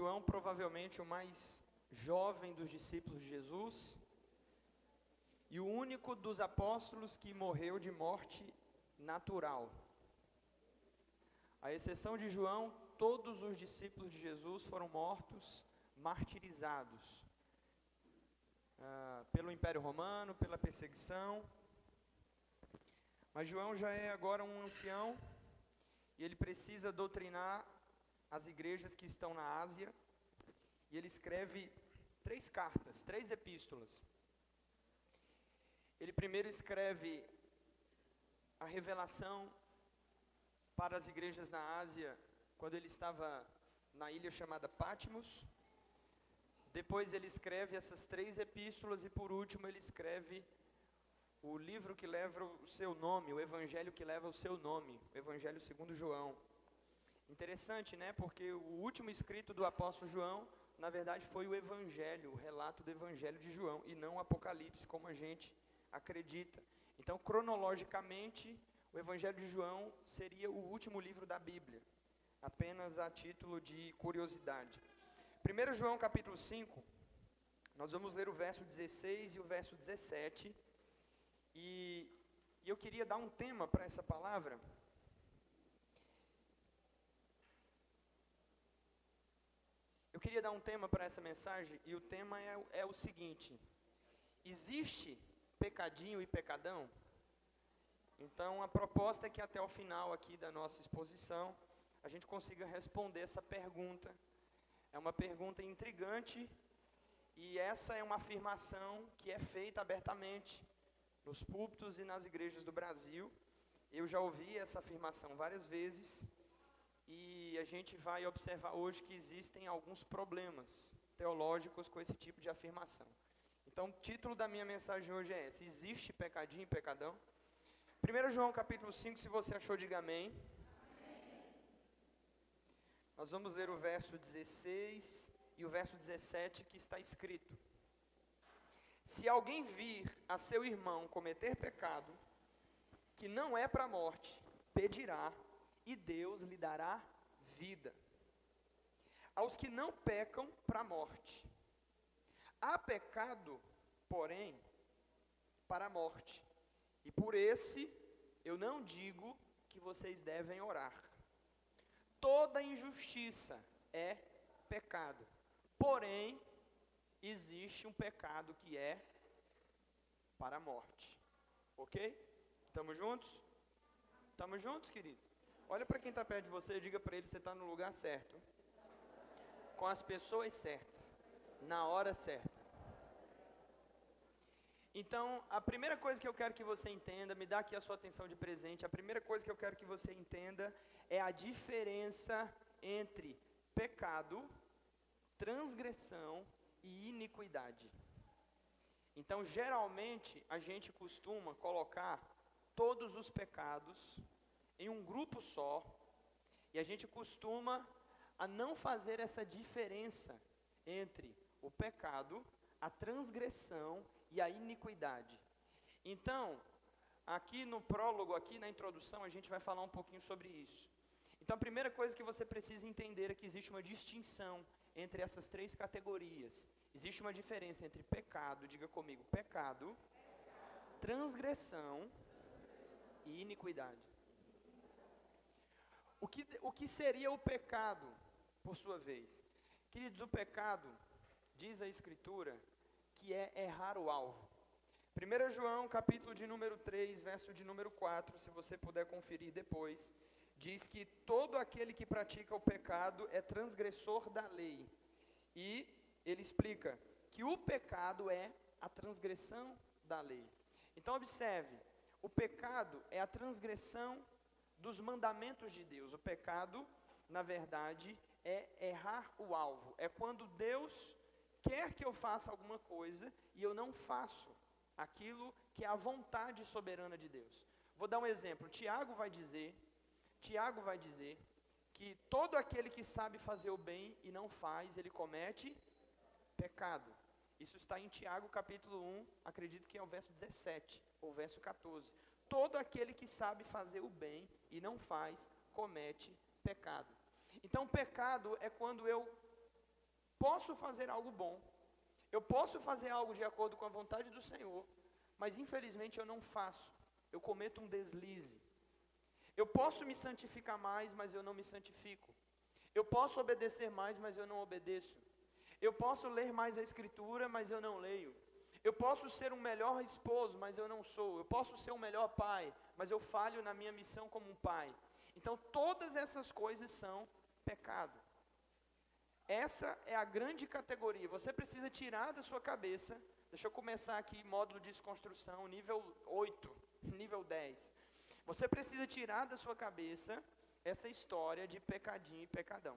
João, provavelmente o mais jovem dos discípulos de Jesus, e o único dos apóstolos que morreu de morte natural. À exceção de João, todos os discípulos de Jesus foram mortos, martirizados ah, pelo Império Romano, pela perseguição. Mas João já é agora um ancião e ele precisa doutrinar as igrejas que estão na Ásia. E ele escreve três cartas, três epístolas. Ele primeiro escreve a revelação para as igrejas na Ásia, quando ele estava na ilha chamada Patmos. Depois ele escreve essas três epístolas e por último ele escreve o livro que leva o seu nome, o evangelho que leva o seu nome, o Evangelho segundo João. Interessante, né? Porque o último escrito do apóstolo João, na verdade, foi o evangelho, o relato do evangelho de João e não o Apocalipse, como a gente acredita. Então, cronologicamente, o Evangelho de João seria o último livro da Bíblia, apenas a título de curiosidade. 1 João capítulo 5, nós vamos ler o verso 16 e o verso 17. E, e eu queria dar um tema para essa palavra. Eu queria dar um tema para essa mensagem e o tema é, é o seguinte: existe pecadinho e pecadão? Então, a proposta é que até o final aqui da nossa exposição, a gente consiga responder essa pergunta. É uma pergunta intrigante e essa é uma afirmação que é feita abertamente nos púlpitos e nas igrejas do Brasil. Eu já ouvi essa afirmação várias vezes e a gente vai observar hoje que existem alguns problemas teológicos com esse tipo de afirmação. Então, o título da minha mensagem hoje é esse: Existe pecadinho e pecadão? 1 João capítulo 5, se você achou, diga amém. amém. Nós vamos ler o verso 16 e o verso 17 que está escrito: Se alguém vir a seu irmão cometer pecado, que não é para a morte, pedirá, e Deus lhe dará vida. Aos que não pecam para a morte. Há pecado, porém, para a morte. E por esse eu não digo que vocês devem orar. Toda injustiça é pecado. Porém, existe um pecado que é para a morte. Ok? Estamos juntos? Estamos juntos, queridos? Olha para quem está perto de você e diga para ele que você está no lugar certo. Com as pessoas certas. Na hora certa. Então, a primeira coisa que eu quero que você entenda, me dá aqui a sua atenção de presente, a primeira coisa que eu quero que você entenda é a diferença entre pecado, transgressão e iniquidade. Então, geralmente, a gente costuma colocar todos os pecados em um grupo só, e a gente costuma a não fazer essa diferença entre o pecado, a transgressão e a iniquidade. Então, aqui no prólogo, aqui na introdução, a gente vai falar um pouquinho sobre isso. Então, a primeira coisa que você precisa entender é que existe uma distinção entre essas três categorias. Existe uma diferença entre pecado, diga comigo, pecado, transgressão e iniquidade. O que, o que seria o pecado, por sua vez? Queridos, o pecado, diz a Escritura, que é errar o alvo. 1 João, capítulo de número 3, verso de número 4, se você puder conferir depois, diz que todo aquele que pratica o pecado é transgressor da lei. E ele explica que o pecado é a transgressão da lei. Então, observe: o pecado é a transgressão dos mandamentos de Deus. O pecado, na verdade, é errar o alvo. É quando Deus quer que eu faça alguma coisa e eu não faço aquilo que é a vontade soberana de Deus. Vou dar um exemplo. Tiago vai dizer, Tiago vai dizer que todo aquele que sabe fazer o bem e não faz, ele comete pecado. Isso está em Tiago capítulo 1, acredito que é o verso 17 ou verso 14. Todo aquele que sabe fazer o bem e não faz, comete pecado. Então, pecado é quando eu posso fazer algo bom, eu posso fazer algo de acordo com a vontade do Senhor, mas infelizmente eu não faço, eu cometo um deslize. Eu posso me santificar mais, mas eu não me santifico. Eu posso obedecer mais, mas eu não obedeço. Eu posso ler mais a Escritura, mas eu não leio. Eu posso ser um melhor esposo, mas eu não sou. Eu posso ser um melhor pai, mas eu falho na minha missão como um pai. Então, todas essas coisas são pecado. Essa é a grande categoria. Você precisa tirar da sua cabeça. Deixa eu começar aqui, módulo de desconstrução, nível 8, nível 10. Você precisa tirar da sua cabeça essa história de pecadinho e pecadão.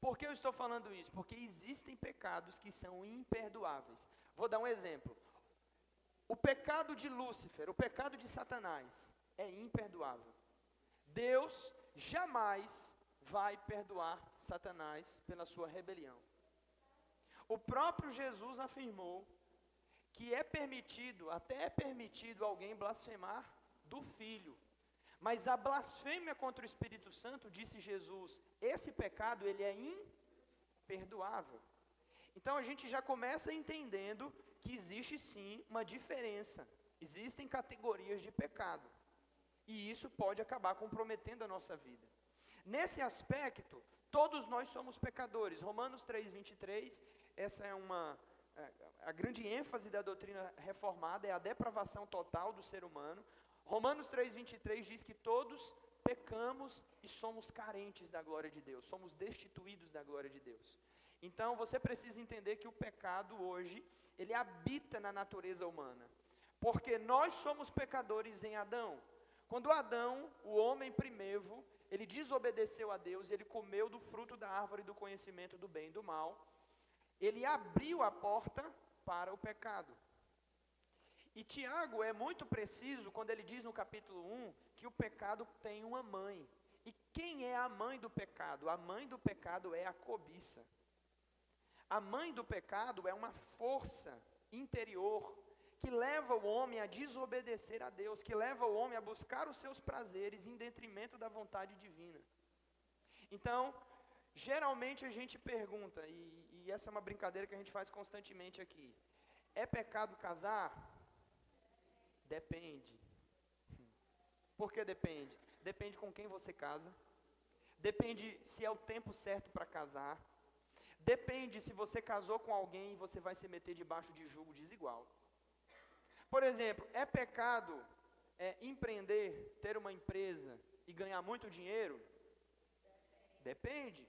Por que eu estou falando isso? Porque existem pecados que são imperdoáveis. Vou dar um exemplo. O pecado de Lúcifer, o pecado de Satanás, é imperdoável. Deus jamais vai perdoar Satanás pela sua rebelião. O próprio Jesus afirmou que é permitido, até é permitido alguém blasfemar do Filho. Mas a blasfêmia contra o Espírito Santo, disse Jesus, esse pecado ele é imperdoável. Então a gente já começa entendendo que existe sim uma diferença. Existem categorias de pecado. E isso pode acabar comprometendo a nossa vida. Nesse aspecto, todos nós somos pecadores. Romanos 3:23, essa é uma é, a grande ênfase da doutrina reformada é a depravação total do ser humano. Romanos 3:23 diz que todos pecamos e somos carentes da glória de Deus, somos destituídos da glória de Deus. Então você precisa entender que o pecado hoje, ele habita na natureza humana. Porque nós somos pecadores em Adão. Quando Adão, o homem primevo, ele desobedeceu a Deus, ele comeu do fruto da árvore do conhecimento do bem e do mal, ele abriu a porta para o pecado. E Tiago é muito preciso quando ele diz no capítulo 1 que o pecado tem uma mãe. E quem é a mãe do pecado? A mãe do pecado é a cobiça. A mãe do pecado é uma força interior que leva o homem a desobedecer a Deus, que leva o homem a buscar os seus prazeres em detrimento da vontade divina. Então, geralmente a gente pergunta, e, e essa é uma brincadeira que a gente faz constantemente aqui: é pecado casar? Depende. Por que depende? Depende com quem você casa. Depende se é o tempo certo para casar. Depende se você casou com alguém e você vai se meter debaixo de julgo desigual. Por exemplo, é pecado é, empreender, ter uma empresa e ganhar muito dinheiro? Depende.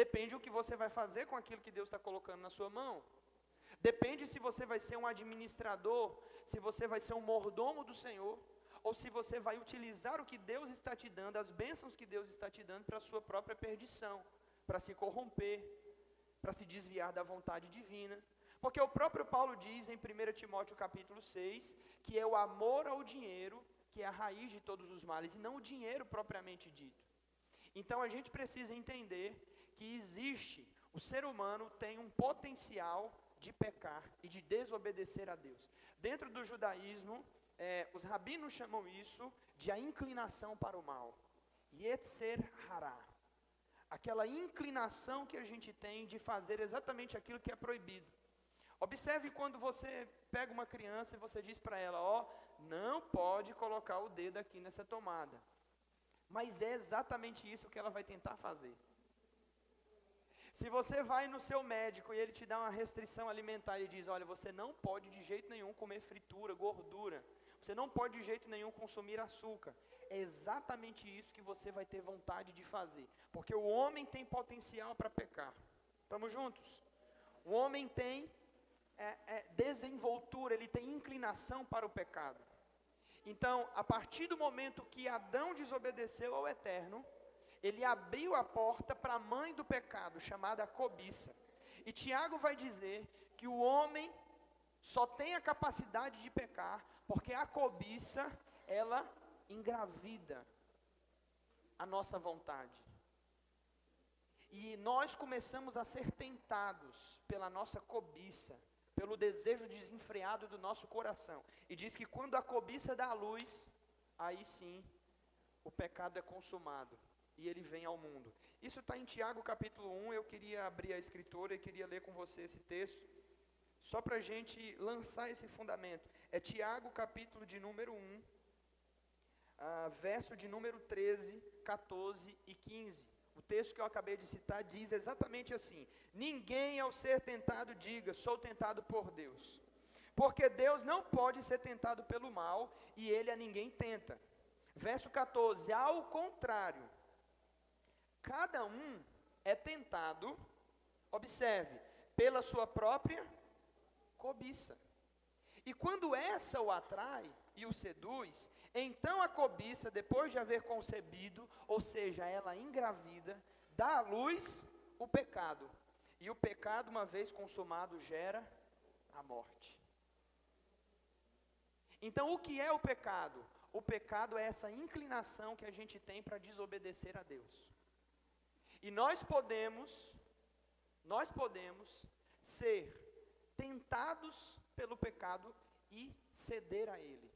Depende o que você vai fazer com aquilo que Deus está colocando na sua mão. Depende se você vai ser um administrador, se você vai ser um mordomo do Senhor, ou se você vai utilizar o que Deus está te dando, as bênçãos que Deus está te dando para a sua própria perdição, para se corromper, para se desviar da vontade divina. Porque o próprio Paulo diz em 1 Timóteo capítulo 6 que é o amor ao dinheiro que é a raiz de todos os males, e não o dinheiro propriamente dito. Então a gente precisa entender que existe, o ser humano tem um potencial de pecar e de desobedecer a Deus. Dentro do judaísmo, é, os rabinos chamam isso de a inclinação para o mal. Yetzer hará. Aquela inclinação que a gente tem de fazer exatamente aquilo que é proibido. Observe quando você pega uma criança e você diz para ela: Ó, oh, não pode colocar o dedo aqui nessa tomada. Mas é exatamente isso que ela vai tentar fazer. Se você vai no seu médico e ele te dá uma restrição alimentar e diz: Olha, você não pode de jeito nenhum comer fritura, gordura. Você não pode de jeito nenhum consumir açúcar. É exatamente isso que você vai ter vontade de fazer. Porque o homem tem potencial para pecar. Estamos juntos? O homem tem é, é, desenvoltura, ele tem inclinação para o pecado. Então, a partir do momento que Adão desobedeceu ao Eterno, ele abriu a porta para a mãe do pecado, chamada cobiça. E Tiago vai dizer que o homem só tem a capacidade de pecar porque a cobiça, ela engravida a nossa vontade. E nós começamos a ser tentados pela nossa cobiça, pelo desejo desenfreado do nosso coração. E diz que quando a cobiça dá a luz, aí sim o pecado é consumado. E ele vem ao mundo. Isso está em Tiago capítulo 1. Eu queria abrir a escritura e queria ler com você esse texto, só para a gente lançar esse fundamento. É Tiago capítulo de número 1, ah, verso de número 13, 14 e 15. O texto que eu acabei de citar diz exatamente assim: Ninguém ao ser tentado diga, sou tentado por Deus. Porque Deus não pode ser tentado pelo mal e ele a ninguém tenta. Verso 14: Ao contrário, cada um é tentado, observe, pela sua própria cobiça. E quando essa o atrai e o seduz, então a cobiça, depois de haver concebido, ou seja, ela engravida, dá à luz o pecado. E o pecado, uma vez consumado, gera a morte. Então, o que é o pecado? O pecado é essa inclinação que a gente tem para desobedecer a Deus. E nós podemos, nós podemos ser tentados pelo pecado e ceder a ele.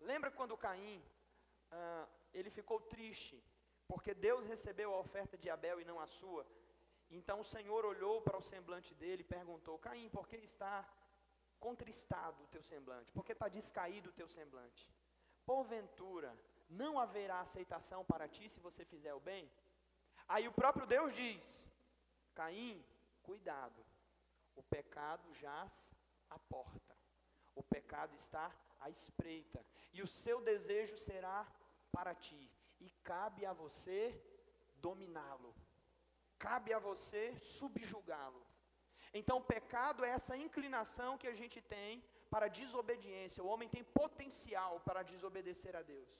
Lembra quando Caim, ah, ele ficou triste, porque Deus recebeu a oferta de Abel e não a sua? Então o Senhor olhou para o semblante dele e perguntou: Caim, por que está contristado o teu semblante? Por que está descaído o teu semblante? Porventura, não haverá aceitação para ti se você fizer o bem? Aí o próprio Deus diz: Caim, cuidado, o pecado jaz à porta, o pecado está à espreita, e o seu desejo será para ti, e cabe a você dominá-lo, cabe a você subjugá-lo. Então, o pecado é essa inclinação que a gente tem para desobediência. O homem tem potencial para desobedecer a Deus.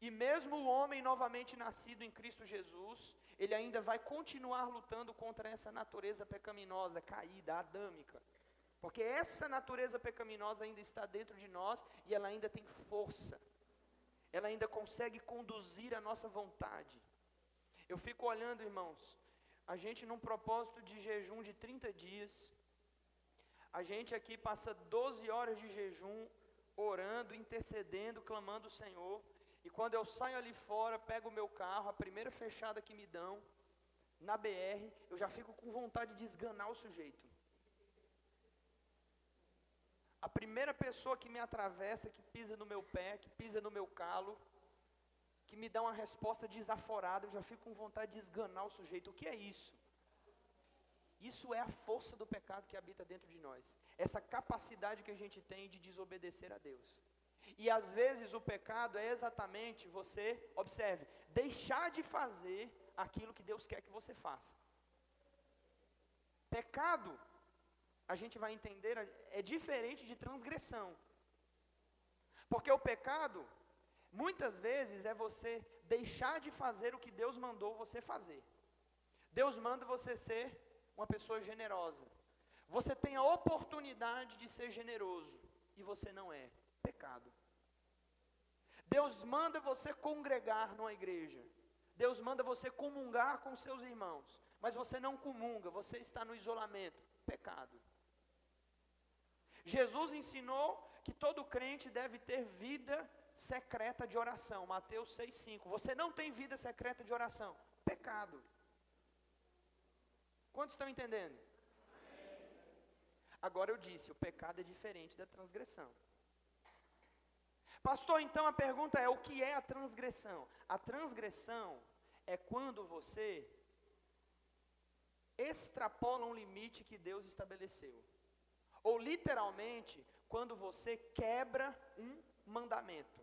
E mesmo o homem novamente nascido em Cristo Jesus, ele ainda vai continuar lutando contra essa natureza pecaminosa, caída, adâmica. Porque essa natureza pecaminosa ainda está dentro de nós e ela ainda tem força. Ela ainda consegue conduzir a nossa vontade. Eu fico olhando, irmãos, a gente num propósito de jejum de 30 dias, a gente aqui passa 12 horas de jejum, orando, intercedendo, clamando o Senhor. E quando eu saio ali fora, pego o meu carro, a primeira fechada que me dão, na BR, eu já fico com vontade de esganar o sujeito. A primeira pessoa que me atravessa, que pisa no meu pé, que pisa no meu calo, que me dá uma resposta desaforada, eu já fico com vontade de esganar o sujeito. O que é isso? Isso é a força do pecado que habita dentro de nós. Essa capacidade que a gente tem de desobedecer a Deus. E às vezes o pecado é exatamente você, observe, deixar de fazer aquilo que Deus quer que você faça. Pecado a gente vai entender, é diferente de transgressão. Porque o pecado, muitas vezes, é você deixar de fazer o que Deus mandou você fazer. Deus manda você ser uma pessoa generosa. Você tem a oportunidade de ser generoso e você não é. Pecado. Deus manda você congregar numa igreja. Deus manda você comungar com seus irmãos. Mas você não comunga, você está no isolamento. Pecado. Jesus ensinou que todo crente deve ter vida secreta de oração. Mateus 6,5. Você não tem vida secreta de oração. Pecado. Quantos estão entendendo? Agora eu disse: o pecado é diferente da transgressão. Pastor, então a pergunta é: o que é a transgressão? A transgressão é quando você extrapola um limite que Deus estabeleceu. Ou literalmente, quando você quebra um mandamento.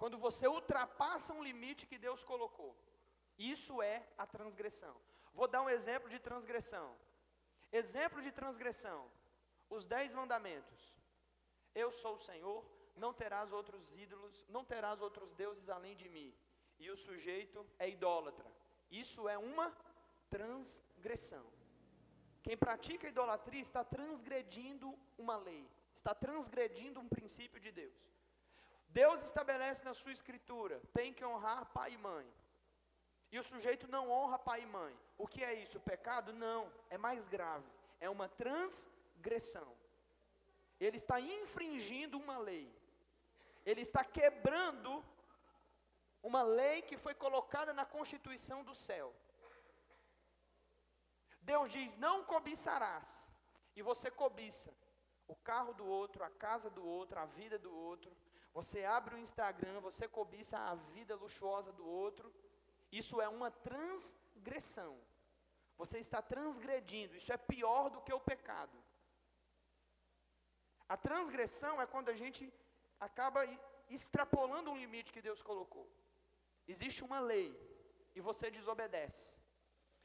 Quando você ultrapassa um limite que Deus colocou. Isso é a transgressão. Vou dar um exemplo de transgressão. Exemplo de transgressão: os dez mandamentos. Eu sou o Senhor, não terás outros ídolos, não terás outros deuses além de mim. E o sujeito é idólatra. Isso é uma transgressão. Quem pratica idolatria está transgredindo uma lei, está transgredindo um princípio de Deus. Deus estabelece na sua escritura: tem que honrar pai e mãe. E o sujeito não honra pai e mãe. O que é isso? Pecado? Não, é mais grave. É uma transgressão. Ele está infringindo uma lei. Ele está quebrando uma lei que foi colocada na constituição do céu. Deus diz: Não cobiçarás, e você cobiça o carro do outro, a casa do outro, a vida do outro. Você abre o Instagram, você cobiça a vida luxuosa do outro. Isso é uma transgressão. Você está transgredindo. Isso é pior do que o pecado. A transgressão é quando a gente acaba extrapolando um limite que Deus colocou. Existe uma lei e você desobedece.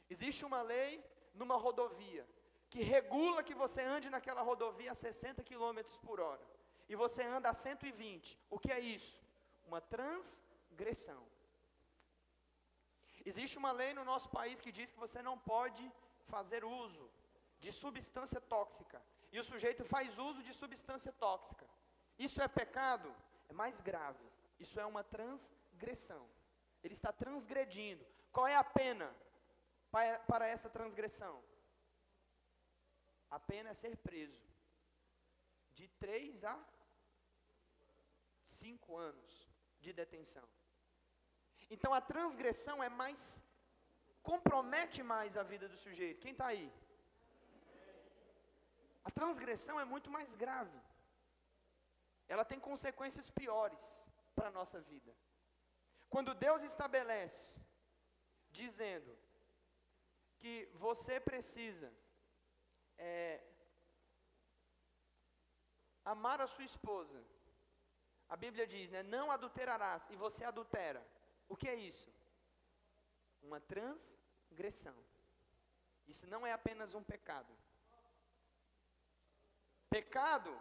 Existe uma lei numa rodovia que regula que você ande naquela rodovia a 60 km por hora e você anda a 120. O que é isso? Uma transgressão. Existe uma lei no nosso país que diz que você não pode fazer uso de substância tóxica. E o sujeito faz uso de substância tóxica. Isso é pecado? É mais grave. Isso é uma transgressão. Ele está transgredindo. Qual é a pena para essa transgressão? A pena é ser preso. De três a cinco anos de detenção. Então a transgressão é mais. compromete mais a vida do sujeito. Quem está aí? A transgressão é muito mais grave. Ela tem consequências piores para a nossa vida. Quando Deus estabelece, dizendo que você precisa é, amar a sua esposa, a Bíblia diz, né, não adulterarás, e você adultera. O que é isso? Uma transgressão. Isso não é apenas um pecado. Pecado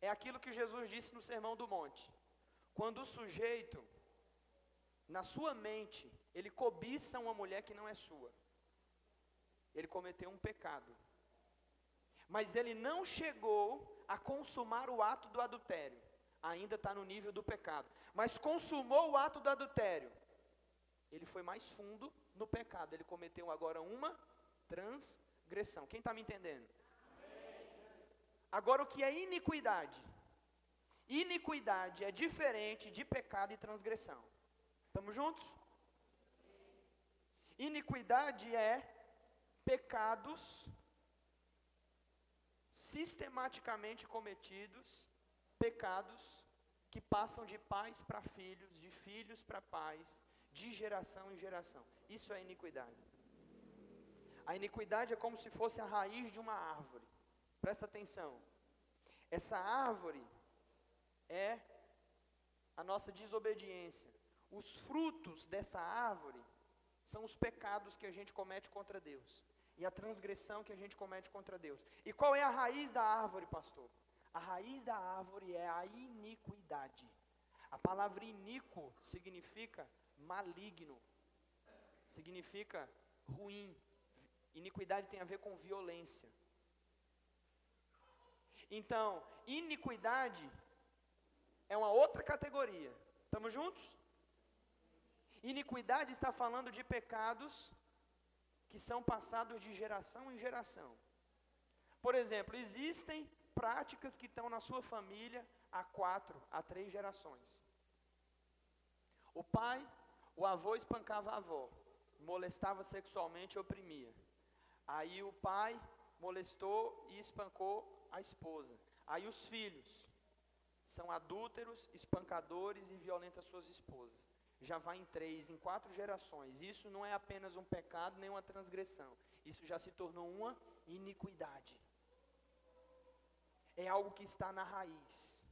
é aquilo que Jesus disse no Sermão do Monte. Quando o sujeito, na sua mente, ele cobiça uma mulher que não é sua. Ele cometeu um pecado. Mas ele não chegou a consumar o ato do adultério. Ainda está no nível do pecado. Mas consumou o ato do adultério. Ele foi mais fundo no pecado. Ele cometeu agora uma transgressão. Quem está me entendendo? Agora, o que é iniquidade? Iniquidade é diferente de pecado e transgressão. Estamos juntos? Iniquidade é pecados sistematicamente cometidos, pecados que passam de pais para filhos, de filhos para pais, de geração em geração. Isso é iniquidade. A iniquidade é como se fosse a raiz de uma árvore. Presta atenção. Essa árvore é a nossa desobediência. Os frutos dessa árvore são os pecados que a gente comete contra Deus e a transgressão que a gente comete contra Deus. E qual é a raiz da árvore, pastor? A raiz da árvore é a iniquidade. A palavra iníquo significa maligno, significa ruim. Iniquidade tem a ver com violência. Então, iniquidade é uma outra categoria. Estamos juntos? Iniquidade está falando de pecados que são passados de geração em geração. Por exemplo, existem práticas que estão na sua família há quatro, há três gerações. O pai, o avô espancava a avó, molestava sexualmente e oprimia. Aí o pai molestou e espancou a esposa. Aí os filhos são adúlteros, espancadores e violentam suas esposas já vai em três, em quatro gerações. Isso não é apenas um pecado nem uma transgressão. Isso já se tornou uma iniquidade. É algo que está na raiz.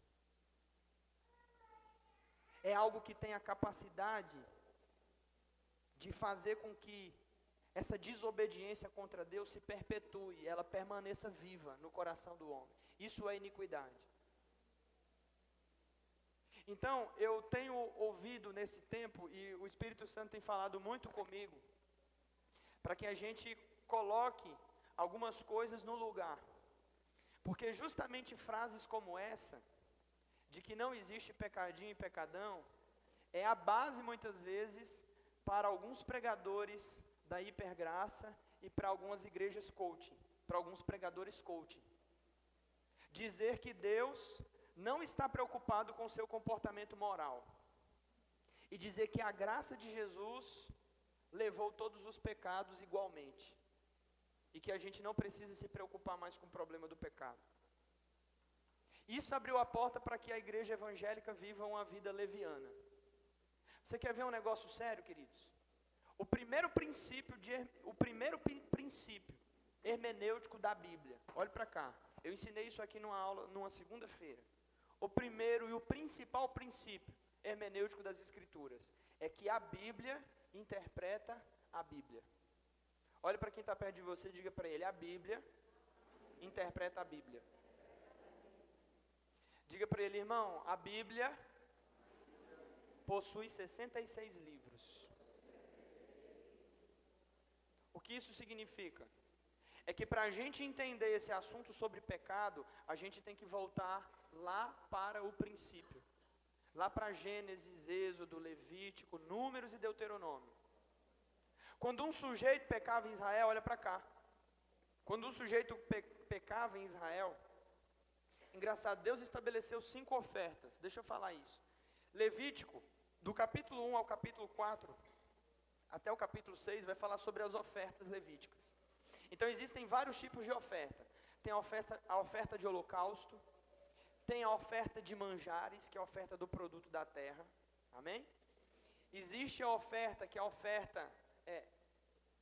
É algo que tem a capacidade de fazer com que essa desobediência contra Deus se perpetue, ela permaneça viva no coração do homem. Isso é iniquidade. Então, eu tenho ouvido nesse tempo, e o Espírito Santo tem falado muito comigo, para que a gente coloque algumas coisas no lugar. Porque justamente frases como essa, de que não existe pecadinho e pecadão, é a base muitas vezes para alguns pregadores da hipergraça e para algumas igrejas coaching, para alguns pregadores coaching. Dizer que Deus não está preocupado com o seu comportamento moral. e dizer que a graça de Jesus levou todos os pecados igualmente. E que a gente não precisa se preocupar mais com o problema do pecado. Isso abriu a porta para que a igreja evangélica viva uma vida leviana. Você quer ver um negócio sério, queridos? O primeiro princípio, de, o primeiro princípio hermenêutico da Bíblia, olhe para cá. Eu ensinei isso aqui numa aula, numa segunda-feira. O primeiro e o principal princípio hermenêutico das Escrituras é que a Bíblia interpreta a Bíblia. Olhe para quem está perto de você e diga para ele: a Bíblia interpreta a Bíblia. Diga para ele, irmão, a Bíblia possui 66 livros. O que isso significa? É que para a gente entender esse assunto sobre pecado, a gente tem que voltar lá para o princípio. Lá para Gênesis, Êxodo, Levítico, Números e Deuteronômio. Quando um sujeito pecava em Israel, olha para cá. Quando um sujeito pe pecava em Israel, engraçado, Deus estabeleceu cinco ofertas. Deixa eu falar isso. Levítico, do capítulo 1 ao capítulo 4, até o capítulo 6, vai falar sobre as ofertas levíticas. Então existem vários tipos de oferta. Tem a oferta, a oferta de holocausto, tem a oferta de manjares, que é a oferta do produto da terra. Amém? Existe a oferta, que é a oferta é,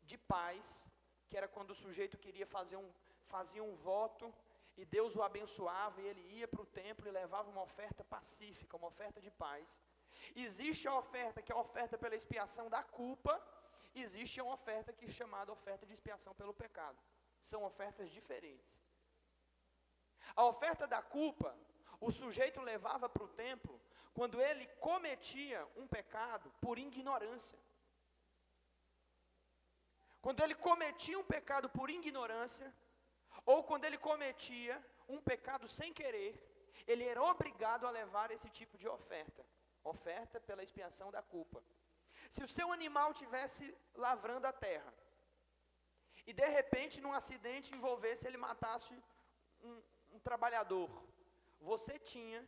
de paz, que era quando o sujeito queria fazer um, fazia um voto e Deus o abençoava e ele ia para o templo e levava uma oferta pacífica, uma oferta de paz. Existe a oferta que é a oferta pela expiação da culpa, existe uma oferta que é chamada oferta de expiação pelo pecado. São ofertas diferentes. A oferta da culpa, o sujeito levava para o templo quando ele cometia um pecado por ignorância. Quando ele cometia um pecado por ignorância, ou quando ele cometia um pecado sem querer, ele era obrigado a levar esse tipo de oferta oferta pela expiação da culpa. Se o seu animal tivesse lavrando a terra e de repente num acidente envolvesse ele matasse um, um trabalhador, você tinha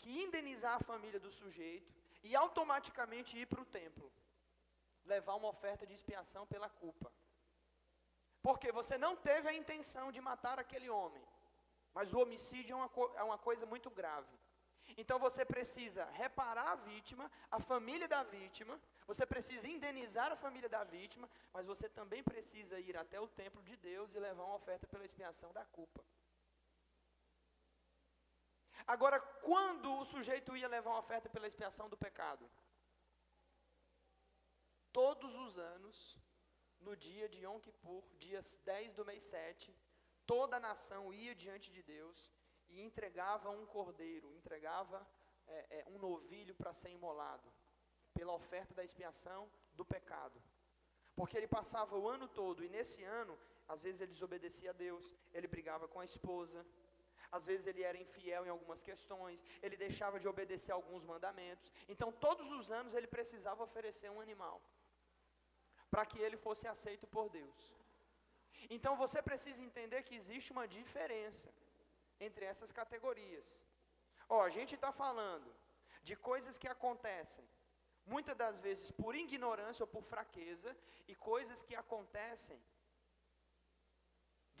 que indenizar a família do sujeito e automaticamente ir para o templo, levar uma oferta de expiação pela culpa. Porque você não teve a intenção de matar aquele homem, mas o homicídio é uma, é uma coisa muito grave. Então você precisa reparar a vítima, a família da vítima, você precisa indenizar a família da vítima, mas você também precisa ir até o templo de Deus e levar uma oferta pela expiação da culpa. Agora, quando o sujeito ia levar uma oferta pela expiação do pecado? Todos os anos, no dia de Yom Kippur, dias 10 do mês 7, toda a nação ia diante de Deus e entregava um cordeiro, entregava é, é, um novilho para ser imolado, pela oferta da expiação do pecado. Porque ele passava o ano todo, e nesse ano, às vezes ele desobedecia a Deus, ele brigava com a esposa, às vezes ele era infiel em algumas questões, ele deixava de obedecer alguns mandamentos. Então, todos os anos ele precisava oferecer um animal, para que ele fosse aceito por Deus. Então, você precisa entender que existe uma diferença entre essas categorias. Ó, a gente está falando de coisas que acontecem, muitas das vezes por ignorância ou por fraqueza, e coisas que acontecem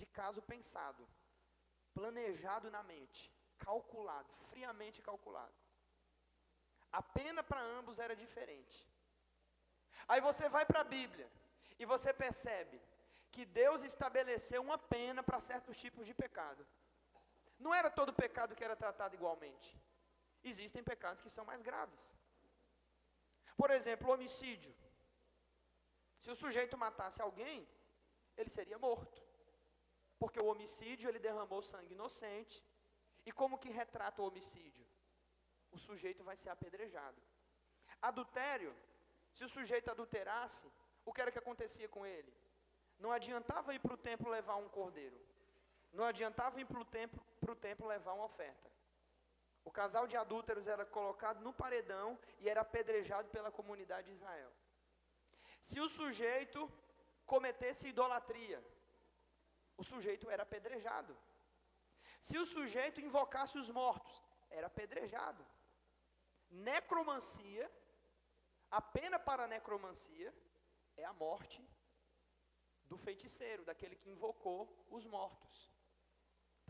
de caso pensado, planejado na mente, calculado, friamente calculado. A pena para ambos era diferente. Aí você vai para a Bíblia e você percebe que Deus estabeleceu uma pena para certos tipos de pecado. Não era todo pecado que era tratado igualmente. Existem pecados que são mais graves. Por exemplo, homicídio. Se o sujeito matasse alguém, ele seria morto. Porque o homicídio ele derramou sangue inocente. E como que retrata o homicídio? O sujeito vai ser apedrejado. Adultério, se o sujeito adulterasse, o que era que acontecia com ele? Não adiantava ir para o templo levar um cordeiro. Não adiantava ir para o templo, templo levar uma oferta. O casal de adúlteros era colocado no paredão e era apedrejado pela comunidade de Israel. Se o sujeito cometesse idolatria, o sujeito era apedrejado. Se o sujeito invocasse os mortos, era apedrejado. Necromancia A pena para a necromancia é a morte do feiticeiro, daquele que invocou os mortos.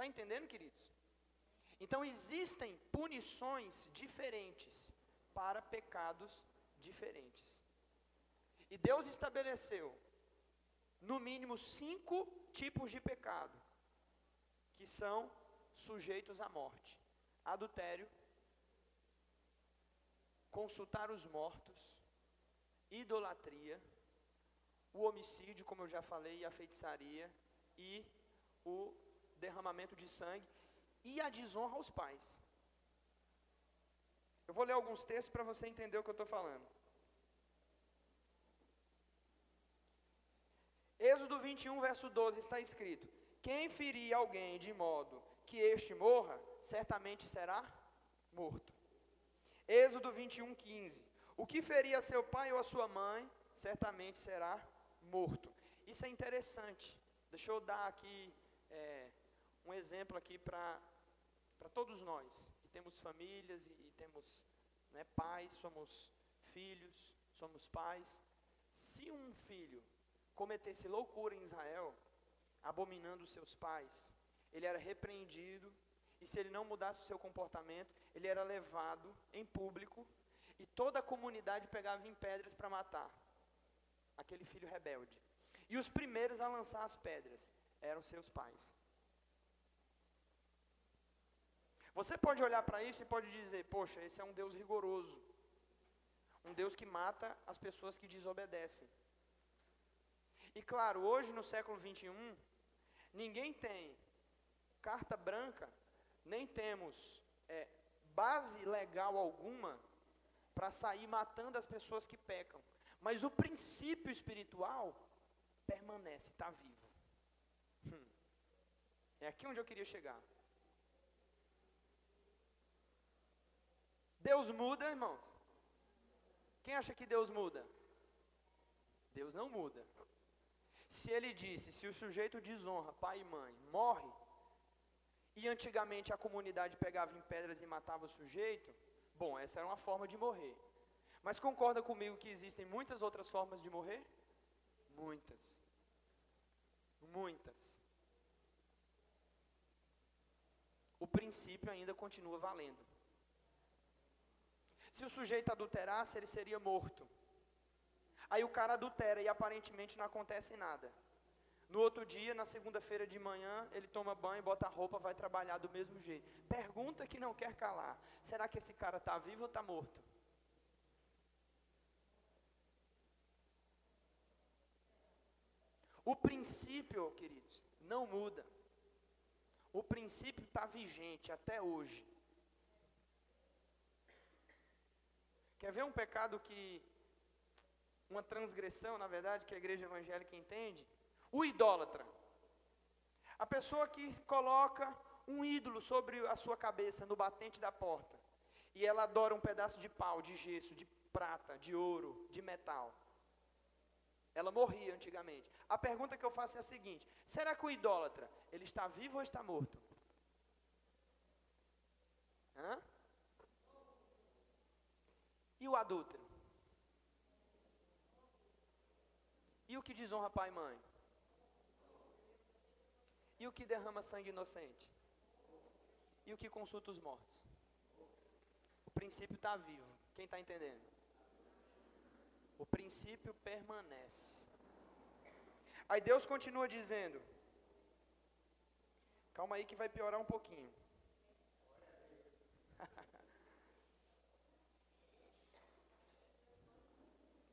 Está entendendo, queridos? Então existem punições diferentes para pecados diferentes. E Deus estabeleceu, no mínimo, cinco tipos de pecado que são sujeitos à morte: adultério, consultar os mortos, idolatria, o homicídio, como eu já falei, a feitiçaria e o derramamento de sangue e a desonra aos pais. Eu vou ler alguns textos para você entender o que eu estou falando. Êxodo 21, verso 12 está escrito: Quem ferir alguém de modo que este morra, certamente será morto. Êxodo 21, 15: O que ferir a seu pai ou a sua mãe, certamente será morto. Isso é interessante. Deixa eu dar aqui é, um exemplo aqui para todos nós, que temos famílias e, e temos né, pais, somos filhos, somos pais. Se um filho cometesse loucura em Israel, abominando os seus pais, ele era repreendido, e se ele não mudasse o seu comportamento, ele era levado em público, e toda a comunidade pegava em pedras para matar aquele filho rebelde. E os primeiros a lançar as pedras eram seus pais. Você pode olhar para isso e pode dizer: Poxa, esse é um Deus rigoroso. Um Deus que mata as pessoas que desobedecem. E claro, hoje no século 21, ninguém tem carta branca, nem temos é, base legal alguma para sair matando as pessoas que pecam. Mas o princípio espiritual permanece, está vivo. Hum. É aqui onde eu queria chegar. Deus muda, irmãos? Quem acha que Deus muda? Deus não muda. Se ele disse, se o sujeito desonra pai e mãe, morre, e antigamente a comunidade pegava em pedras e matava o sujeito, bom, essa era uma forma de morrer. Mas concorda comigo que existem muitas outras formas de morrer? Muitas. Muitas. O princípio ainda continua valendo. Se o sujeito adulterasse, ele seria morto. Aí o cara adultera e aparentemente não acontece nada. No outro dia, na segunda-feira de manhã, ele toma banho, bota a roupa, vai trabalhar do mesmo jeito. Pergunta que não quer calar: será que esse cara está vivo ou está morto? O princípio, queridos, não muda. O princípio está vigente até hoje. Quer ver um pecado que. Uma transgressão, na verdade, que a igreja evangélica entende? O idólatra. A pessoa que coloca um ídolo sobre a sua cabeça, no batente da porta. E ela adora um pedaço de pau, de gesso, de prata, de ouro, de metal. Ela morria antigamente. A pergunta que eu faço é a seguinte: será que o idólatra, ele está vivo ou está morto? Hã? E o adúltero? E o que desonra pai e mãe? E o que derrama sangue inocente? E o que consulta os mortos? O princípio está vivo. Quem está entendendo? O princípio permanece. Aí Deus continua dizendo: Calma aí que vai piorar um pouquinho.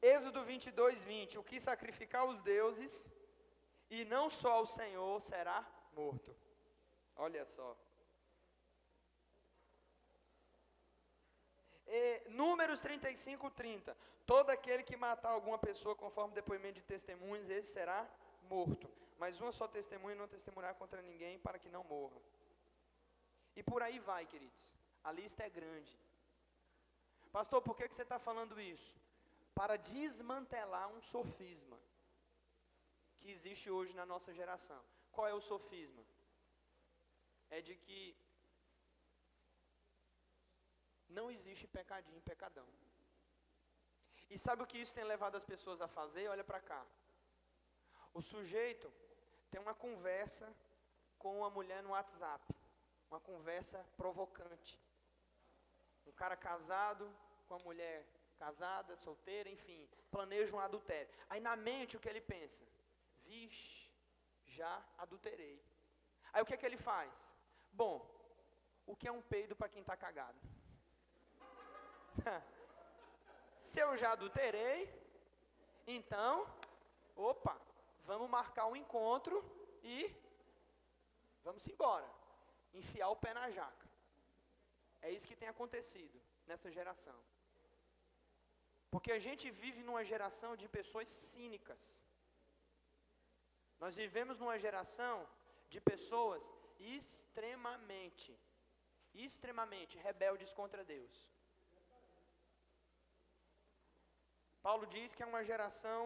Êxodo 22, 20: O que sacrificar os deuses, e não só o Senhor, será morto. Olha só. E, números 35, 30. Todo aquele que matar alguma pessoa conforme depoimento de testemunhas, esse será morto. Mas uma só testemunha não testemunhar contra ninguém para que não morra. E por aí vai, queridos. A lista é grande. Pastor, por que, que você está falando isso? Para desmantelar um sofisma que existe hoje na nossa geração. Qual é o sofisma? É de que não existe pecadinho, pecadão. E sabe o que isso tem levado as pessoas a fazer? Olha para cá. O sujeito tem uma conversa com uma mulher no WhatsApp, uma conversa provocante. Um cara casado com a mulher casada, solteira, enfim, planeja um adultério. Aí na mente o que ele pensa? Vixe, já adulterei. Aí o que é que ele faz? Bom, o que é um peido para quem está cagado? Se eu já adulterei, então, opa, vamos marcar um encontro e vamos embora. Enfiar o pé na jaca. É isso que tem acontecido nessa geração. Porque a gente vive numa geração de pessoas cínicas. Nós vivemos numa geração de pessoas extremamente, extremamente rebeldes contra Deus. Paulo diz que é uma geração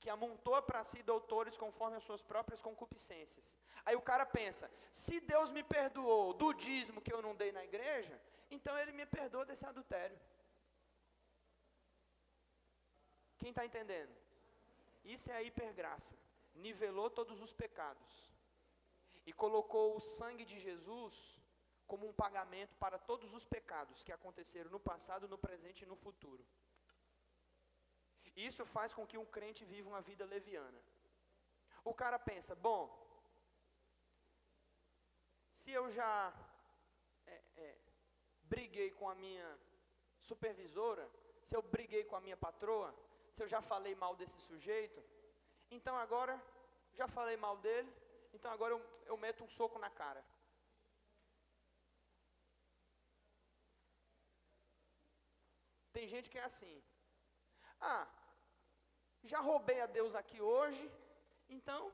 que amontoa para si doutores conforme as suas próprias concupiscências. Aí o cara pensa: se Deus me perdoou do dízimo que eu não dei na igreja, então ele me perdoa desse adultério. Quem está entendendo? Isso é a hipergraça. Nivelou todos os pecados e colocou o sangue de Jesus como um pagamento para todos os pecados que aconteceram no passado, no presente e no futuro. Isso faz com que um crente viva uma vida leviana. O cara pensa: bom, se eu já é, é, briguei com a minha supervisora, se eu briguei com a minha patroa, se eu já falei mal desse sujeito, então agora já falei mal dele, então agora eu, eu meto um soco na cara. Tem gente que é assim. Ah, já roubei a Deus aqui hoje, então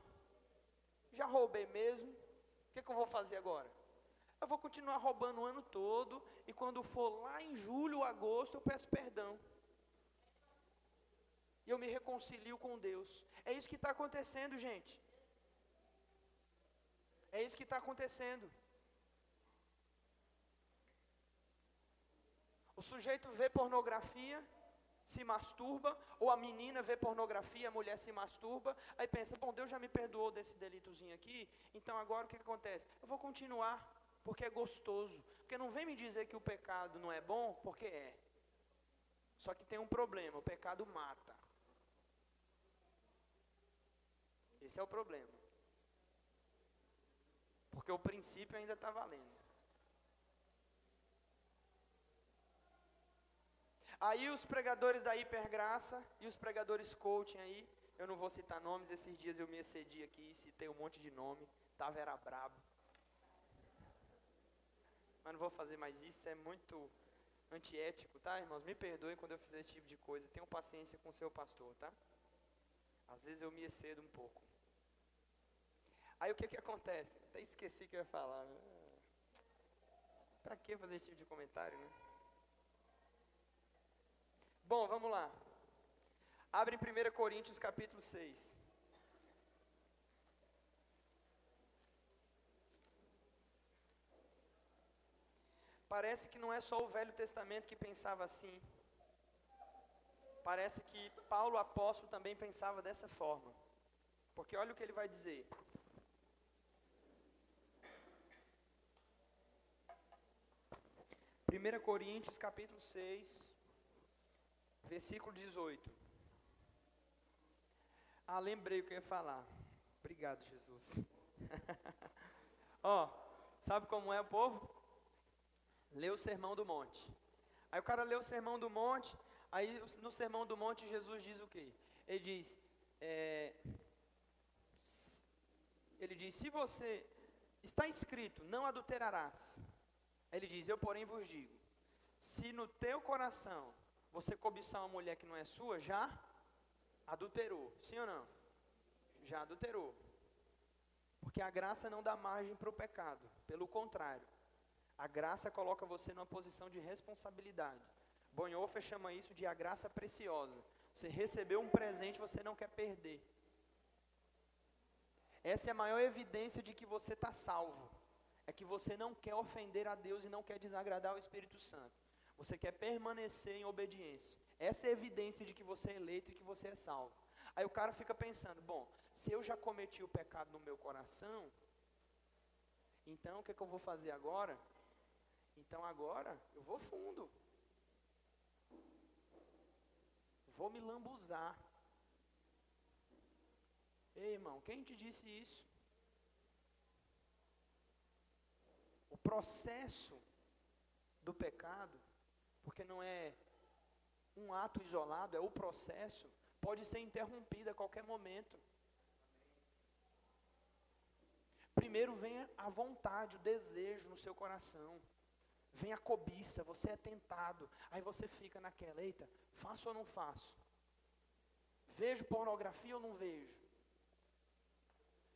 já roubei mesmo. O que, que eu vou fazer agora? Eu vou continuar roubando o ano todo, e quando for lá em julho, agosto, eu peço perdão e eu me reconcilio com Deus. É isso que está acontecendo, gente. É isso que está acontecendo. O sujeito vê pornografia, se masturba, ou a menina vê pornografia, a mulher se masturba, aí pensa, bom, Deus já me perdoou desse delitozinho aqui, então agora o que, acontece? Eu vou continuar, porque é gostoso. Porque não vem me dizer que o pecado não é bom, porque é. Só que tem um problema, o pecado mata. Esse é o problema. Porque o princípio ainda está valendo. Aí os pregadores da hipergraça e os pregadores coaching aí, eu não vou citar nomes, esses dias eu me excedi aqui, citei um monte de nome, tava era brabo. Mas não vou fazer mais isso, é muito antiético, tá, irmãos? Me perdoem quando eu fizer esse tipo de coisa. Tenham paciência com o seu pastor, tá? Às vezes eu me excedo um pouco. Aí o que que acontece? Até esqueci que eu ia falar. Né? Para que fazer esse tipo de comentário, né? Bom, vamos lá. Abre em 1 Coríntios capítulo 6. Parece que não é só o Velho Testamento que pensava assim. Parece que Paulo apóstolo também pensava dessa forma. Porque olha o que ele vai dizer. 1 Coríntios capítulo 6, versículo 18. Ah, lembrei o que eu ia falar. Obrigado, Jesus. Ó, sabe como é o povo? Lê o sermão do monte. Aí o cara lê o sermão do monte, aí no sermão do monte Jesus diz o quê? Ele diz, é, ele diz, se você, está escrito, não adulterarás. Ele diz: Eu, porém, vos digo: se no teu coração você cobiçar uma mulher que não é sua, já adulterou. Sim ou não? Já adulterou. Porque a graça não dá margem para o pecado. Pelo contrário, a graça coloca você numa posição de responsabilidade. Bonhoeffer chama isso de a graça preciosa. Você recebeu um presente, você não quer perder. Essa é a maior evidência de que você está salvo é que você não quer ofender a Deus e não quer desagradar o Espírito Santo. Você quer permanecer em obediência. Essa é a evidência de que você é eleito e que você é salvo. Aí o cara fica pensando: bom, se eu já cometi o pecado no meu coração, então o que, é que eu vou fazer agora? Então agora eu vou fundo. Vou me lambuzar. Ei, irmão, quem te disse isso? O processo do pecado, porque não é um ato isolado, é o processo, pode ser interrompido a qualquer momento. Primeiro vem a vontade, o desejo no seu coração. Vem a cobiça, você é tentado. Aí você fica naquela, eita, faço ou não faço? Vejo pornografia ou não vejo?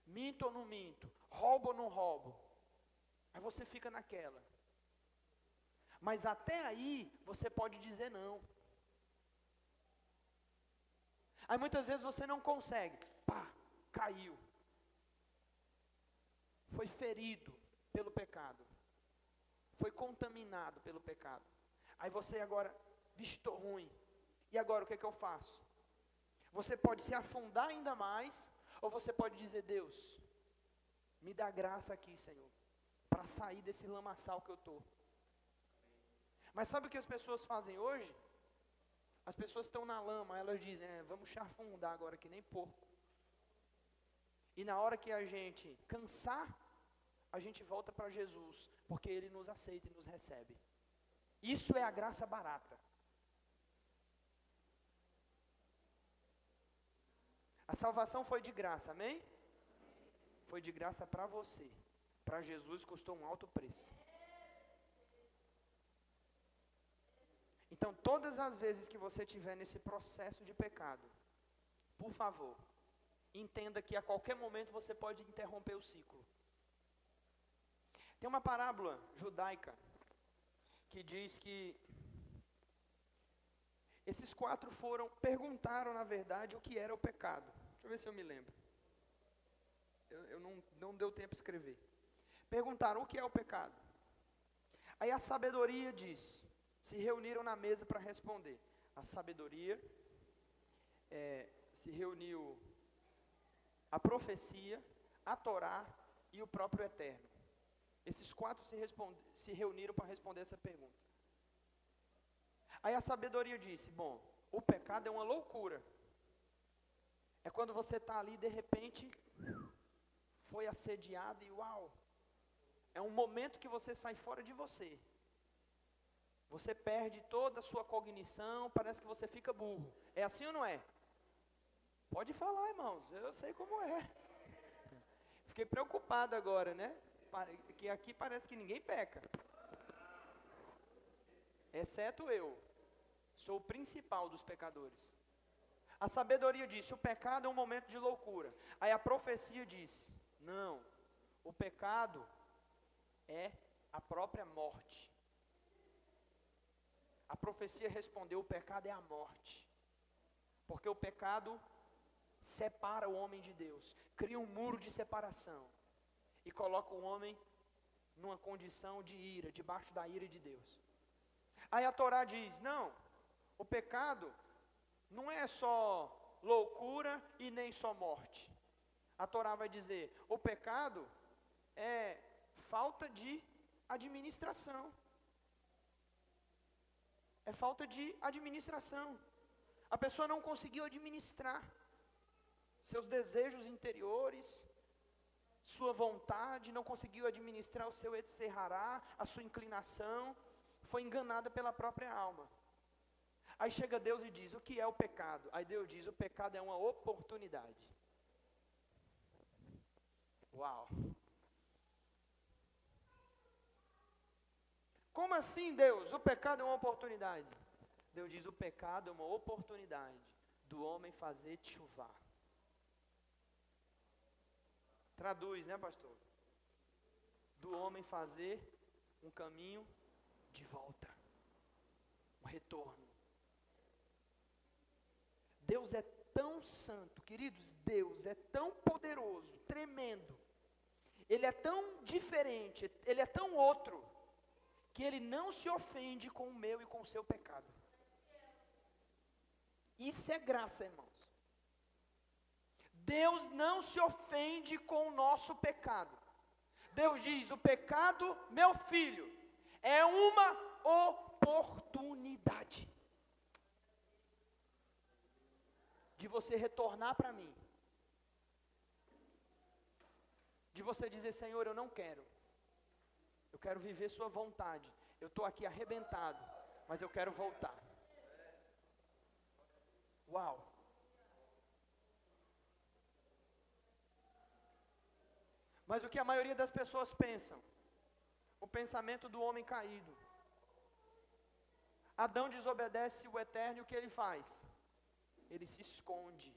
Minto ou não minto? Roubo ou não roubo? Aí você fica naquela. Mas até aí você pode dizer não. Aí muitas vezes você não consegue. Pá, caiu. Foi ferido pelo pecado. Foi contaminado pelo pecado. Aí você agora, vixe, estou ruim. E agora o que, é que eu faço? Você pode se afundar ainda mais, ou você pode dizer, Deus, me dá graça aqui, Senhor, para sair desse lamaçal que eu estou. Mas sabe o que as pessoas fazem hoje? As pessoas estão na lama, elas dizem, é, vamos chafundar agora que nem porco. E na hora que a gente cansar, a gente volta para Jesus, porque Ele nos aceita e nos recebe. Isso é a graça barata. A salvação foi de graça, amém? Foi de graça para você. Para Jesus custou um alto preço. Então, todas as vezes que você estiver nesse processo de pecado, por favor, entenda que a qualquer momento você pode interromper o ciclo. Tem uma parábola judaica que diz que esses quatro foram, perguntaram na verdade o que era o pecado. Deixa eu ver se eu me lembro. Eu, eu não, não deu tempo de escrever. Perguntaram o que é o pecado. Aí a sabedoria disse: se reuniram na mesa para responder. A sabedoria é, se reuniu a profecia, a Torá e o próprio Eterno. Esses quatro se, se reuniram para responder essa pergunta. Aí a sabedoria disse: Bom, o pecado é uma loucura. É quando você está ali de repente foi assediado e uau. É um momento que você sai fora de você. Você perde toda a sua cognição, parece que você fica burro. É assim ou não é? Pode falar, irmãos, eu sei como é. Fiquei preocupado agora, né? Que aqui parece que ninguém peca. Exceto eu. Sou o principal dos pecadores. A sabedoria disse: o pecado é um momento de loucura. Aí a profecia disse: não, o pecado é a própria morte. A profecia respondeu: o pecado é a morte. Porque o pecado separa o homem de Deus, cria um muro de separação e coloca o homem numa condição de ira, debaixo da ira de Deus. Aí a Torá diz: não, o pecado não é só loucura e nem só morte. A Torá vai dizer: o pecado é falta de administração é falta de administração. A pessoa não conseguiu administrar seus desejos interiores, sua vontade, não conseguiu administrar o seu etserrará, a sua inclinação, foi enganada pela própria alma. Aí chega Deus e diz: O que é o pecado? Aí Deus diz: O pecado é uma oportunidade. Uau! Como assim, Deus? O pecado é uma oportunidade. Deus diz: o pecado é uma oportunidade do homem fazer chuvar. Traduz, né, pastor? Do homem fazer um caminho de volta, um retorno. Deus é tão santo, queridos, Deus é tão poderoso, tremendo. Ele é tão diferente, ele é tão outro que ele não se ofende com o meu e com o seu pecado. Isso é graça, irmãos. Deus não se ofende com o nosso pecado. Deus diz: o pecado, meu filho, é uma oportunidade de você retornar para mim. De você dizer: Senhor, eu não quero. Eu quero viver Sua vontade. Eu estou aqui arrebentado, mas eu quero voltar. Uau! Mas o que a maioria das pessoas pensam? O pensamento do homem caído. Adão desobedece o eterno e o que ele faz? Ele se esconde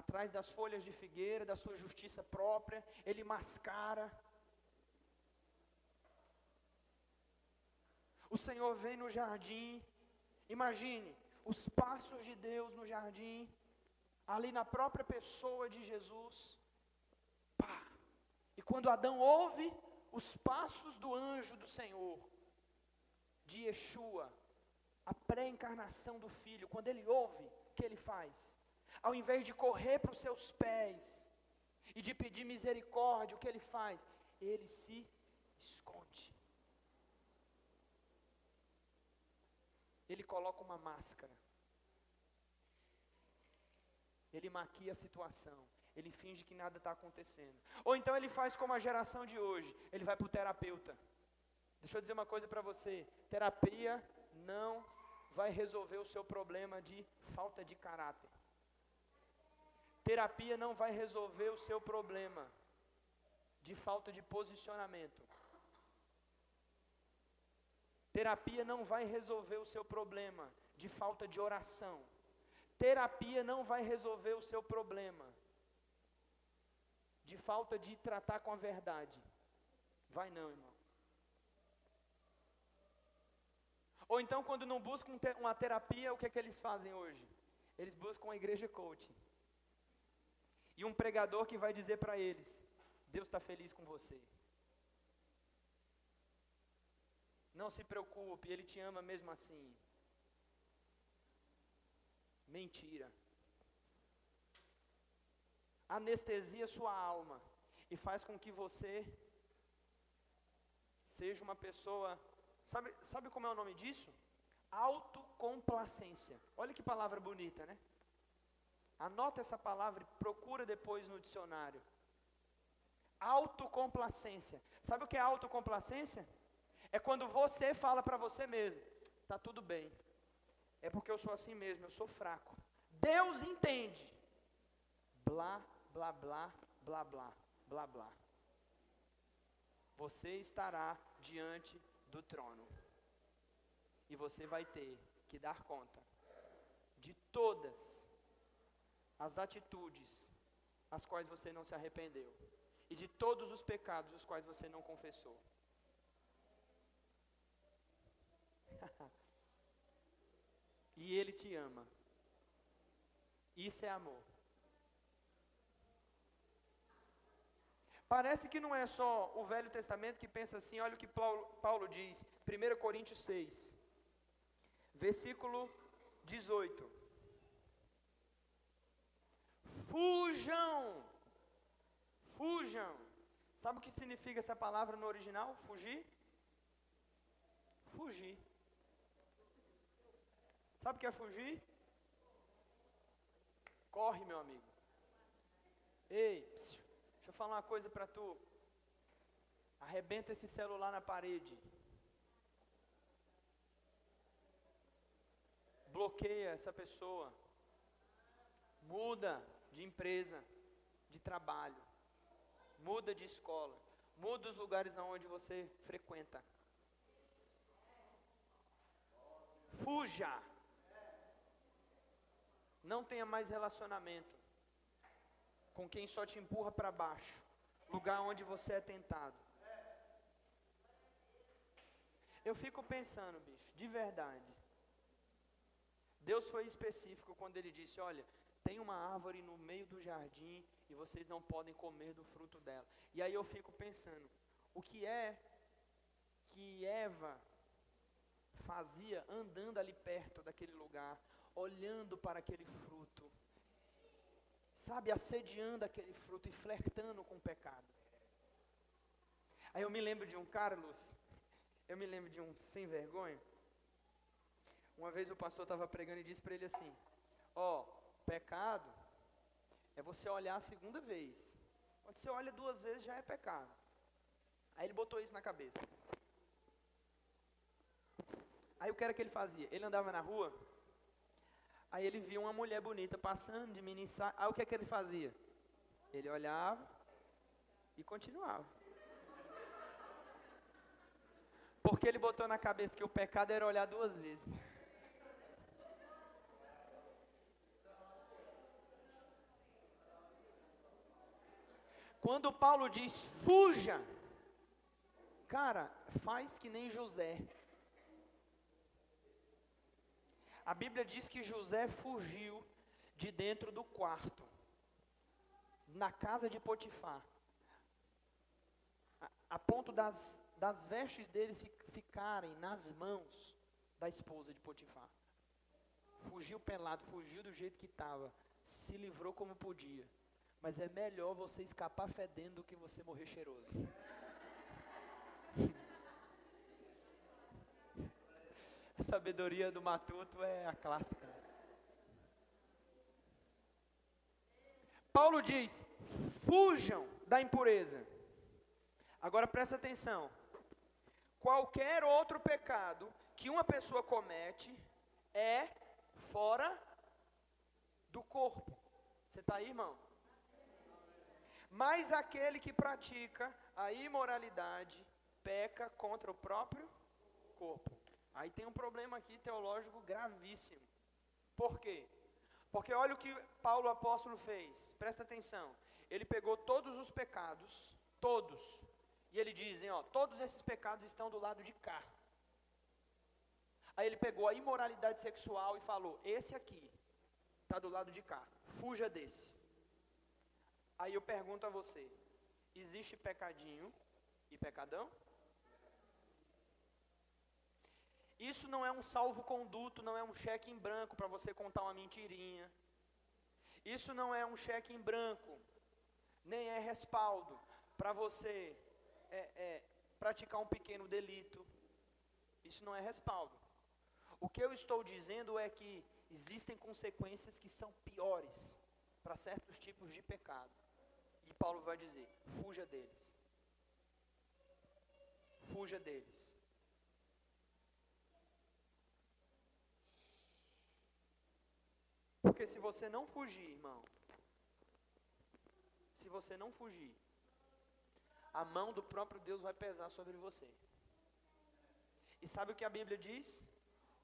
atrás das folhas de figueira, da sua justiça própria, ele mascara. O Senhor vem no jardim, imagine os passos de Deus no jardim, ali na própria pessoa de Jesus. Pá. E quando Adão ouve os passos do anjo do Senhor, de Yeshua, a pré-encarnação do filho, quando ele ouve, o que ele faz? Ao invés de correr para os seus pés e de pedir misericórdia, o que ele faz? Ele se esconde. Ele coloca uma máscara. Ele maquia a situação. Ele finge que nada está acontecendo. Ou então ele faz como a geração de hoje: ele vai para o terapeuta. Deixa eu dizer uma coisa para você: terapia não vai resolver o seu problema de falta de caráter. Terapia não vai resolver o seu problema de falta de posicionamento. Terapia não vai resolver o seu problema de falta de oração. Terapia não vai resolver o seu problema de falta de tratar com a verdade. Vai não, irmão. Ou então, quando não buscam uma terapia, o que é que eles fazem hoje? Eles buscam uma igreja coaching. E um pregador que vai dizer para eles: Deus está feliz com você. Não se preocupe, Ele te ama mesmo assim. Mentira. Anestesia sua alma e faz com que você seja uma pessoa. Sabe, sabe como é o nome disso? Autocomplacência. Olha que palavra bonita, né? Anota essa palavra e procura depois no dicionário. Autocomplacência. Sabe o que é autocomplacência? É quando você fala para você mesmo: tá tudo bem. É porque eu sou assim mesmo, eu sou fraco. Deus entende. Blá, blá, blá, blá, blá, blá, blá. Você estará diante do trono. E você vai ter que dar conta de todas as atitudes as quais você não se arrependeu e de todos os pecados os quais você não confessou. e Ele te ama. Isso é amor. Parece que não é só o Velho Testamento que pensa assim, olha o que Paulo, diz, 1 Coríntios 6, versículo 18. Fujam, fujam. Sabe o que significa essa palavra no original? Fugir? Fugir. Sabe o que é fugir? Corre, meu amigo. Ei, psiu, deixa eu falar uma coisa para tu. Arrebenta esse celular na parede. Bloqueia essa pessoa. Muda de empresa, de trabalho. Muda de escola. Muda os lugares aonde você frequenta. Fuja. Não tenha mais relacionamento com quem só te empurra para baixo, lugar onde você é tentado. Eu fico pensando, bicho, de verdade. Deus foi específico quando ele disse: Olha, tem uma árvore no meio do jardim e vocês não podem comer do fruto dela. E aí eu fico pensando: o que é que Eva fazia andando ali perto daquele lugar, olhando para aquele fruto, sabe, assediando aquele fruto e flertando com o pecado. Aí eu me lembro de um Carlos, eu me lembro de um sem vergonha. Uma vez o pastor estava pregando e disse para ele assim: Ó, oh, pecado é você olhar a segunda vez. Quando você olha duas vezes já é pecado. Aí ele botou isso na cabeça. Aí o que era que ele fazia? Ele andava na rua, aí ele via uma mulher bonita passando de mini Aí o que é que ele fazia? Ele olhava e continuava. Porque ele botou na cabeça que o pecado era olhar duas vezes. Quando Paulo diz fuja, cara, faz que nem José. A Bíblia diz que José fugiu de dentro do quarto, na casa de Potifar, a, a ponto das, das vestes deles ficarem nas mãos da esposa de Potifar. Fugiu pelado, fugiu do jeito que estava, se livrou como podia. Mas é melhor você escapar fedendo do que você morrer cheiroso. A sabedoria do matuto é a clássica. Paulo diz: fujam da impureza. Agora presta atenção. Qualquer outro pecado que uma pessoa comete é fora do corpo. Você está aí, irmão? Mas aquele que pratica a imoralidade peca contra o próprio corpo. Aí tem um problema aqui teológico gravíssimo. Por quê? Porque olha o que Paulo apóstolo fez, presta atenção. Ele pegou todos os pecados, todos, e ele diz, ó, todos esses pecados estão do lado de cá. Aí ele pegou a imoralidade sexual e falou: esse aqui está do lado de cá, fuja desse. Aí eu pergunto a você: existe pecadinho e pecadão? Isso não é um salvo-conduto, não é um cheque em branco para você contar uma mentirinha. Isso não é um cheque em branco, nem é respaldo para você é, é, praticar um pequeno delito. Isso não é respaldo. O que eu estou dizendo é que existem consequências que são piores para certos tipos de pecado. E Paulo vai dizer: fuja deles. Fuja deles. Porque se você não fugir, irmão, se você não fugir, a mão do próprio Deus vai pesar sobre você. E sabe o que a Bíblia diz?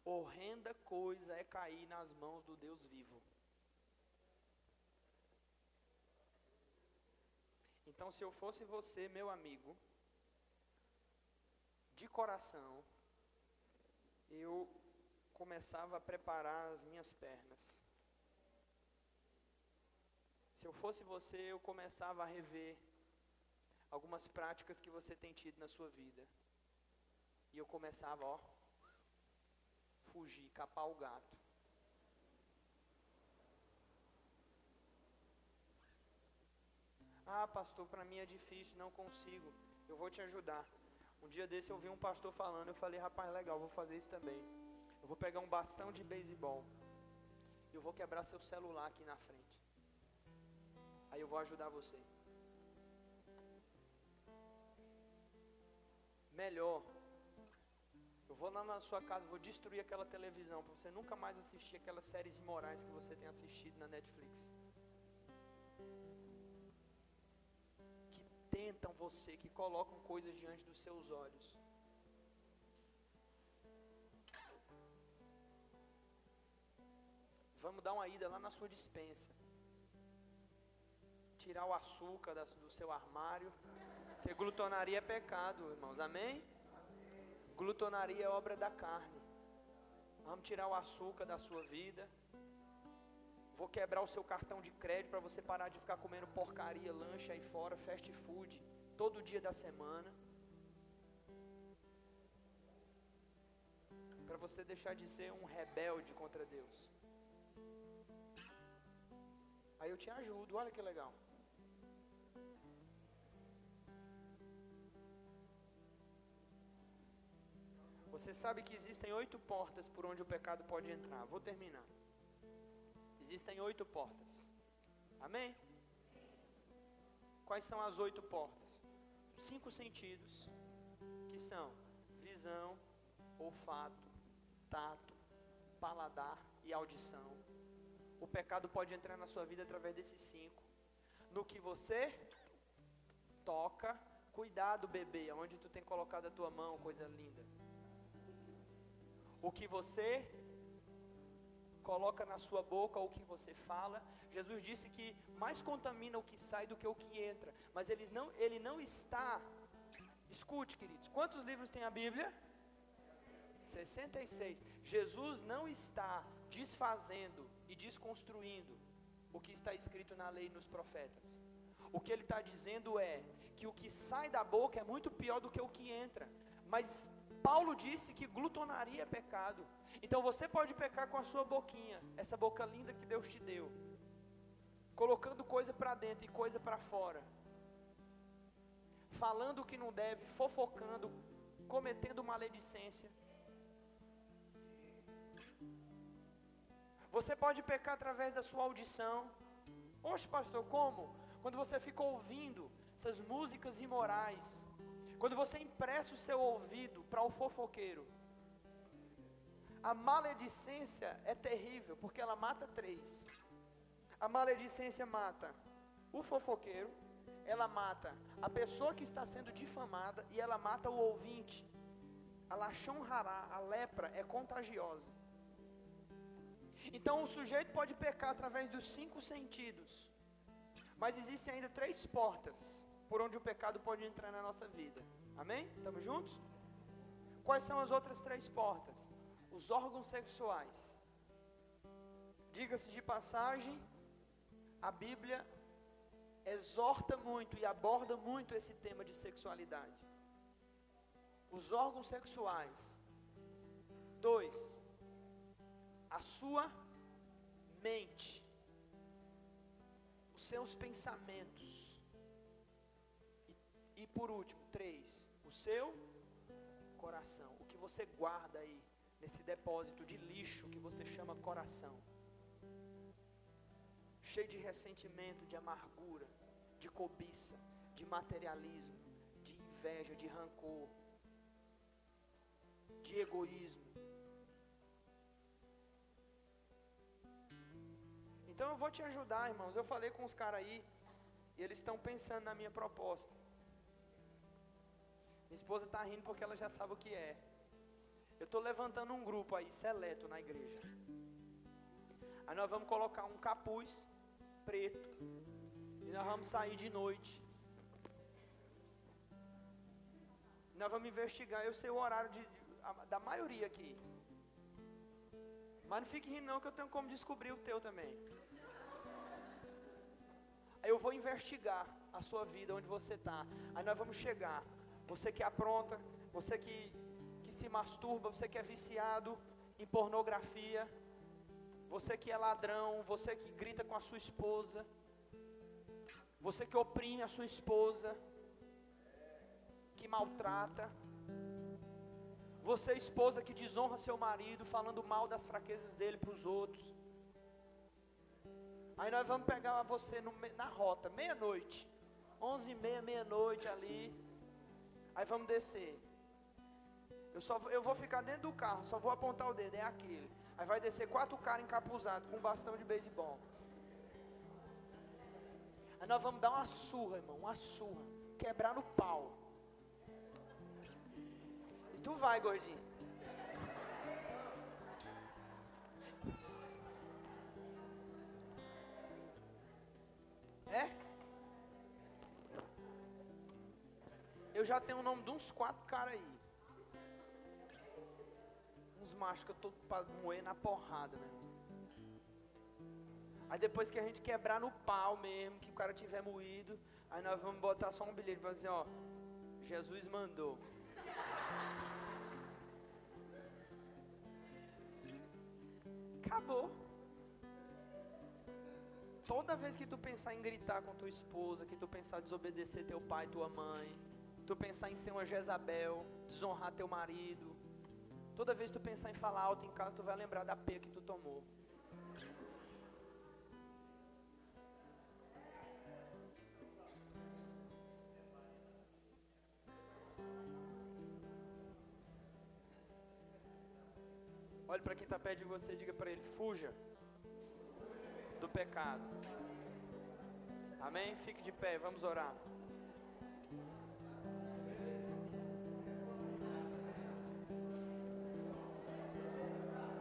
Horrenda coisa é cair nas mãos do Deus vivo. Então, se eu fosse você, meu amigo, de coração, eu começava a preparar as minhas pernas. Se eu fosse você, eu começava a rever algumas práticas que você tem tido na sua vida. E eu começava, ó, fugir, capar o gato. Ah, pastor, para mim é difícil, não consigo. Eu vou te ajudar. Um dia desse eu vi um pastor falando, eu falei, rapaz, legal, vou fazer isso também. Eu vou pegar um bastão de beisebol. Eu vou quebrar seu celular aqui na frente. Aí eu vou ajudar você. Melhor. Eu vou lá na sua casa, vou destruir aquela televisão para você nunca mais assistir aquelas séries imorais que você tem assistido na Netflix. tentam você, que colocam coisas diante dos seus olhos. Vamos dar uma ida lá na sua dispensa. Tirar o açúcar do seu armário. Porque glutonaria é pecado, irmãos. Amém? Glutonaria é obra da carne. Vamos tirar o açúcar da sua vida. Vou quebrar o seu cartão de crédito para você parar de ficar comendo porcaria, lanche aí fora, fast food, todo dia da semana. Para você deixar de ser um rebelde contra Deus. Aí eu te ajudo, olha que legal. Você sabe que existem oito portas por onde o pecado pode entrar. Vou terminar. Existem oito portas. Amém? Quais são as oito portas? Cinco sentidos, que são visão, olfato, tato, paladar e audição. O pecado pode entrar na sua vida através desses cinco. No que você toca, cuidado, bebê, onde tu tem colocado a tua mão, coisa linda. O que você coloca na sua boca, o que você fala. Jesus disse que mais contamina o que sai do que o que entra. Mas ele não, ele não está. Escute, queridos. Quantos livros tem a Bíblia? 66. Jesus não está desfazendo e desconstruindo o que está escrito na lei e nos profetas. O que ele está dizendo é que o que sai da boca é muito pior do que o que entra. Mas Paulo disse que glutonaria é pecado. Então você pode pecar com a sua boquinha, essa boca linda que Deus te deu, colocando coisa para dentro e coisa para fora, falando o que não deve, fofocando, cometendo maledicência. Você pode pecar através da sua audição. Oxe, pastor, como? Quando você fica ouvindo essas músicas imorais, quando você empresta o seu ouvido para o fofoqueiro, a maledicência é terrível, porque ela mata três. A maledicência mata o fofoqueiro, ela mata a pessoa que está sendo difamada e ela mata o ouvinte. A lachão rará, a lepra é contagiosa. Então o sujeito pode pecar através dos cinco sentidos. Mas existem ainda três portas por onde o pecado pode entrar na nossa vida. Amém? Estamos juntos? Quais são as outras três portas? Os órgãos sexuais. Diga-se de passagem, a Bíblia exorta muito e aborda muito esse tema de sexualidade. Os órgãos sexuais. Dois, a sua mente, os seus pensamentos. E, por último, três, o seu coração, o que você guarda aí nesse depósito de lixo que você chama coração. Cheio de ressentimento, de amargura, de cobiça, de materialismo, de inveja, de rancor, de egoísmo. Então eu vou te ajudar, irmãos. Eu falei com os caras aí, e eles estão pensando na minha proposta. Minha esposa está rindo porque ela já sabe o que é. Eu estou levantando um grupo aí, seleto, na igreja. Aí nós vamos colocar um capuz preto. E nós vamos sair de noite. Nós vamos investigar. Eu sei o horário de, de, da maioria aqui. Mas não fique rindo não, que eu tenho como descobrir o teu também. Aí eu vou investigar a sua vida, onde você está. Aí nós vamos chegar. Você que apronta, você que, que se masturba, você que é viciado em pornografia, você que é ladrão, você que grita com a sua esposa, você que oprime a sua esposa, que maltrata, você esposa que desonra seu marido, falando mal das fraquezas dele para os outros. Aí nós vamos pegar você no, na rota, meia-noite, onze e meia, meia-noite ali. Aí vamos descer. Eu, só, eu vou ficar dentro do carro, só vou apontar o dedo, é aquele. Aí vai descer quatro caras encapuzados com um bastão de beisebol. Aí nós vamos dar uma surra, irmão, uma surra. Quebrar no pau. E tu vai, gordinho. É? Eu já tenho o nome de uns quatro caras aí. Uns machos que eu tô pra moer na porrada, né? Aí depois que a gente quebrar no pau mesmo, que o cara tiver moído, aí nós vamos botar só um bilhete, vai dizer, ó, Jesus mandou. Acabou. toda vez que tu pensar em gritar com tua esposa, que tu pensar em desobedecer teu pai, tua mãe, tu pensar em ser uma Jezabel, desonrar teu marido, toda vez que tu pensar em falar alto em casa, tu vai lembrar da peia que tu tomou. Olhe para quem está perto de você e diga para ele: fuja do pecado. Amém? Fique de pé, vamos orar.